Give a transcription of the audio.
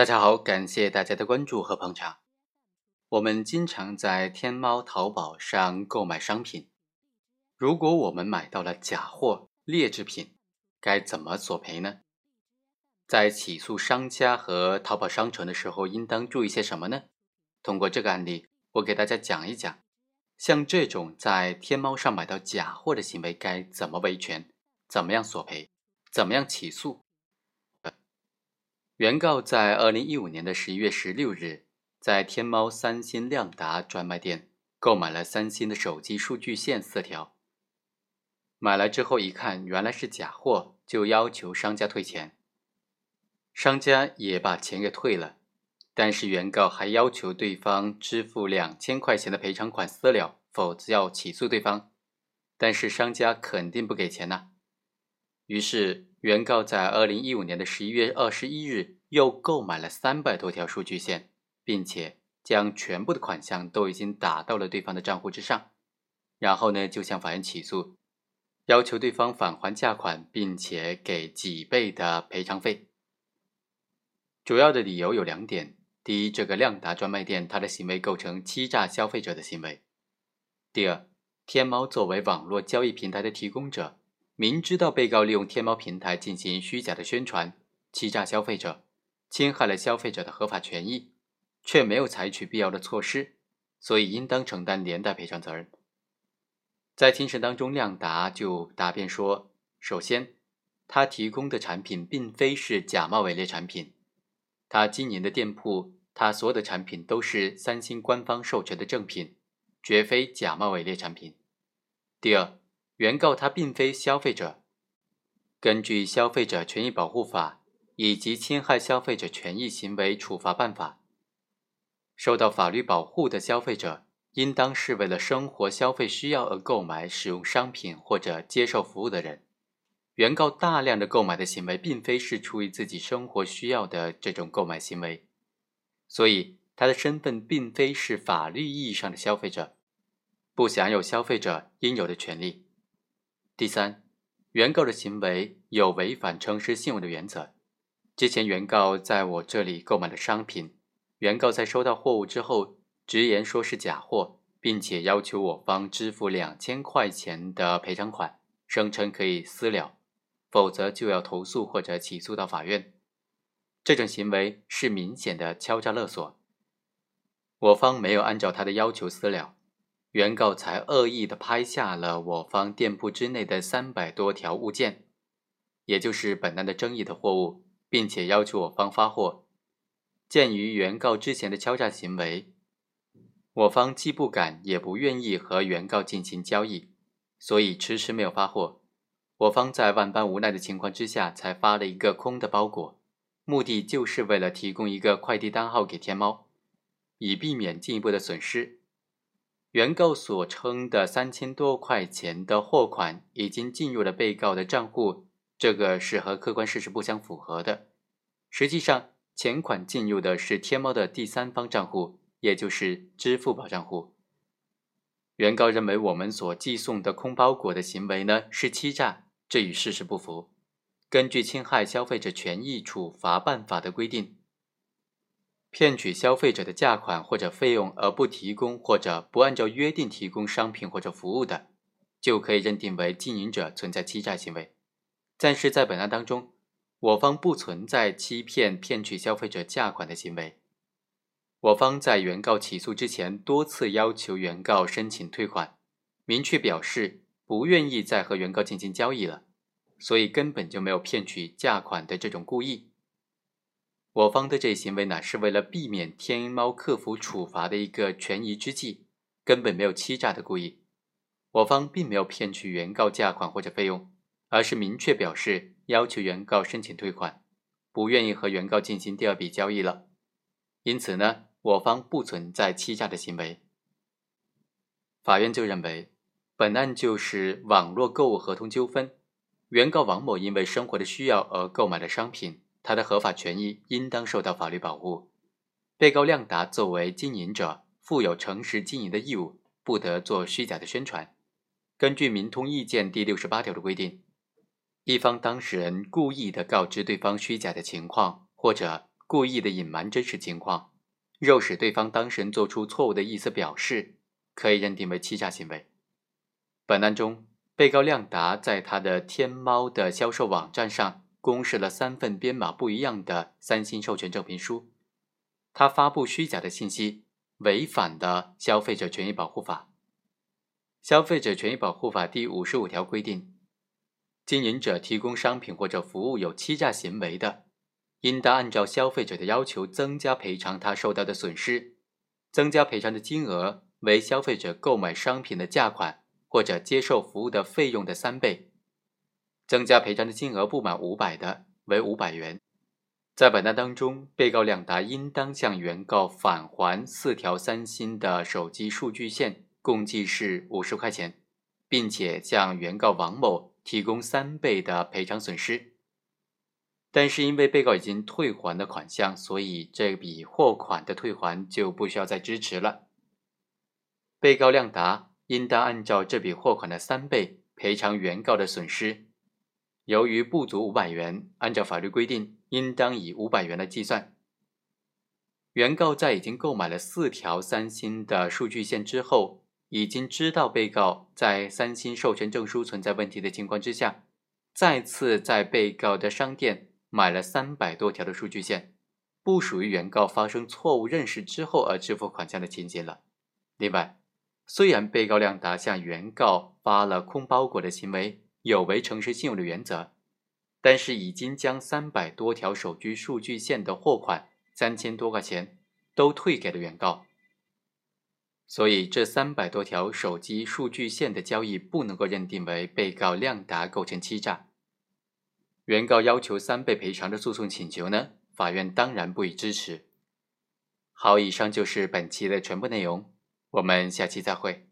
大家好，感谢大家的关注和捧场。我们经常在天猫、淘宝上购买商品，如果我们买到了假货、劣质品，该怎么索赔呢？在起诉商家和淘宝商城的时候，应当注意些什么呢？通过这个案例，我给大家讲一讲，像这种在天猫上买到假货的行为该怎么维权，怎么样索赔，怎么样起诉。原告在二零一五年的十一月十六日，在天猫三星亮达专卖店购买了三星的手机数据线四条。买来之后一看，原来是假货，就要求商家退钱。商家也把钱给退了，但是原告还要求对方支付两千块钱的赔偿款私了，否则要起诉对方。但是商家肯定不给钱呐。于是。原告在二零一五年的十一月二十一日又购买了三百多条数据线，并且将全部的款项都已经打到了对方的账户之上，然后呢就向法院起诉，要求对方返还价款，并且给几倍的赔偿费。主要的理由有两点：第一，这个亮达专卖店它的行为构成欺诈消费者的行为；第二，天猫作为网络交易平台的提供者。明知道被告利用天猫平台进行虚假的宣传，欺诈消费者，侵害了消费者的合法权益，却没有采取必要的措施，所以应当承担连带赔偿责任。在庭审当中，亮达就答辩说：首先，他提供的产品并非是假冒伪劣产品，他经营的店铺，他所有的产品都是三星官方授权的正品，绝非假冒伪劣产品。第二。原告他并非消费者，根据《消费者权益保护法》以及《侵害消费者权益行为处罚办法》，受到法律保护的消费者，应当是为了生活消费需要而购买使用商品或者接受服务的人。原告大量的购买的行为，并非是出于自己生活需要的这种购买行为，所以他的身份并非是法律意义上的消费者，不享有消费者应有的权利。第三，原告的行为有违反诚实信用的原则。之前，原告在我这里购买了商品，原告在收到货物之后，直言说是假货，并且要求我方支付两千块钱的赔偿款，声称可以私了，否则就要投诉或者起诉到法院。这种行为是明显的敲诈勒索，我方没有按照他的要求私了。原告才恶意的拍下了我方店铺之内的三百多条物件，也就是本案的争议的货物，并且要求我方发货。鉴于原告之前的敲诈行为，我方既不敢也不愿意和原告进行交易，所以迟迟没有发货。我方在万般无奈的情况之下，才发了一个空的包裹，目的就是为了提供一个快递单号给天猫，以避免进一步的损失。原告所称的三千多块钱的货款已经进入了被告的账户，这个是和客观事实不相符合的。实际上，钱款进入的是天猫的第三方账户，也就是支付宝账户。原告认为我们所寄送的空包裹的行为呢是欺诈，这与事实不符。根据《侵害消费者权益处罚办法》的规定。骗取消费者的价款或者费用而不提供或者不按照约定提供商品或者服务的，就可以认定为经营者存在欺诈行为。但是在本案当中，我方不存在欺骗、骗取消费者价款的行为。我方在原告起诉之前多次要求原告申请退款，明确表示不愿意再和原告进行交易了，所以根本就没有骗取价款的这种故意。我方的这一行为呢，是为了避免天猫客服处罚的一个权宜之计，根本没有欺诈的故意。我方并没有骗取原告价款或者费用，而是明确表示要求原告申请退款，不愿意和原告进行第二笔交易了。因此呢，我方不存在欺诈的行为。法院就认为，本案就是网络购物合同纠纷，原告王某因为生活的需要而购买的商品。他的合法权益应当受到法律保护。被告亮达作为经营者，负有诚实经营的义务，不得做虚假的宣传。根据《民通意见》第六十八条的规定，一方当事人故意的告知对方虚假的情况，或者故意的隐瞒真实情况，诱使对方当事人做出错误的意思表示，可以认定为欺诈行为。本案中，被告亮达在他的天猫的销售网站上公示了三份编码不一样的三星授权证明书，他发布虚假的信息，违反了消费者权益保护法。消费者权益保护法第五十五条规定。经营者提供商品或者服务有欺诈行为的，应当按照消费者的要求增加赔偿他受到的损失，增加赔偿的金额为消费者购买商品的价款或者接受服务的费用的三倍，增加赔偿的金额不满五百的为五百元。在本案当中，被告亮达应当向原告返还四条三星的手机数据线，共计是五十块钱，并且向原告王某。提供三倍的赔偿损失，但是因为被告已经退还的款项，所以这笔货款的退还就不需要再支持了。被告亮达应当按照这笔货款的三倍赔偿原告的损失。由于不足五百元，按照法律规定，应当以五百元来计算。原告在已经购买了四条三星的数据线之后。已经知道被告在三星授权证书存在问题的情况之下，再次在被告的商店买了三百多条的数据线，不属于原告发生错误认识之后而支付款项的情形了。另外，虽然被告亮达向原告发了空包裹的行为有违诚实信用的原则，但是已经将三百多条手机数据线的货款三千多块钱都退给了原告。所以，这三百多条手机数据线的交易不能够认定为被告亮达构成欺诈。原告要求三倍赔偿的诉讼请求呢，法院当然不予支持。好，以上就是本期的全部内容，我们下期再会。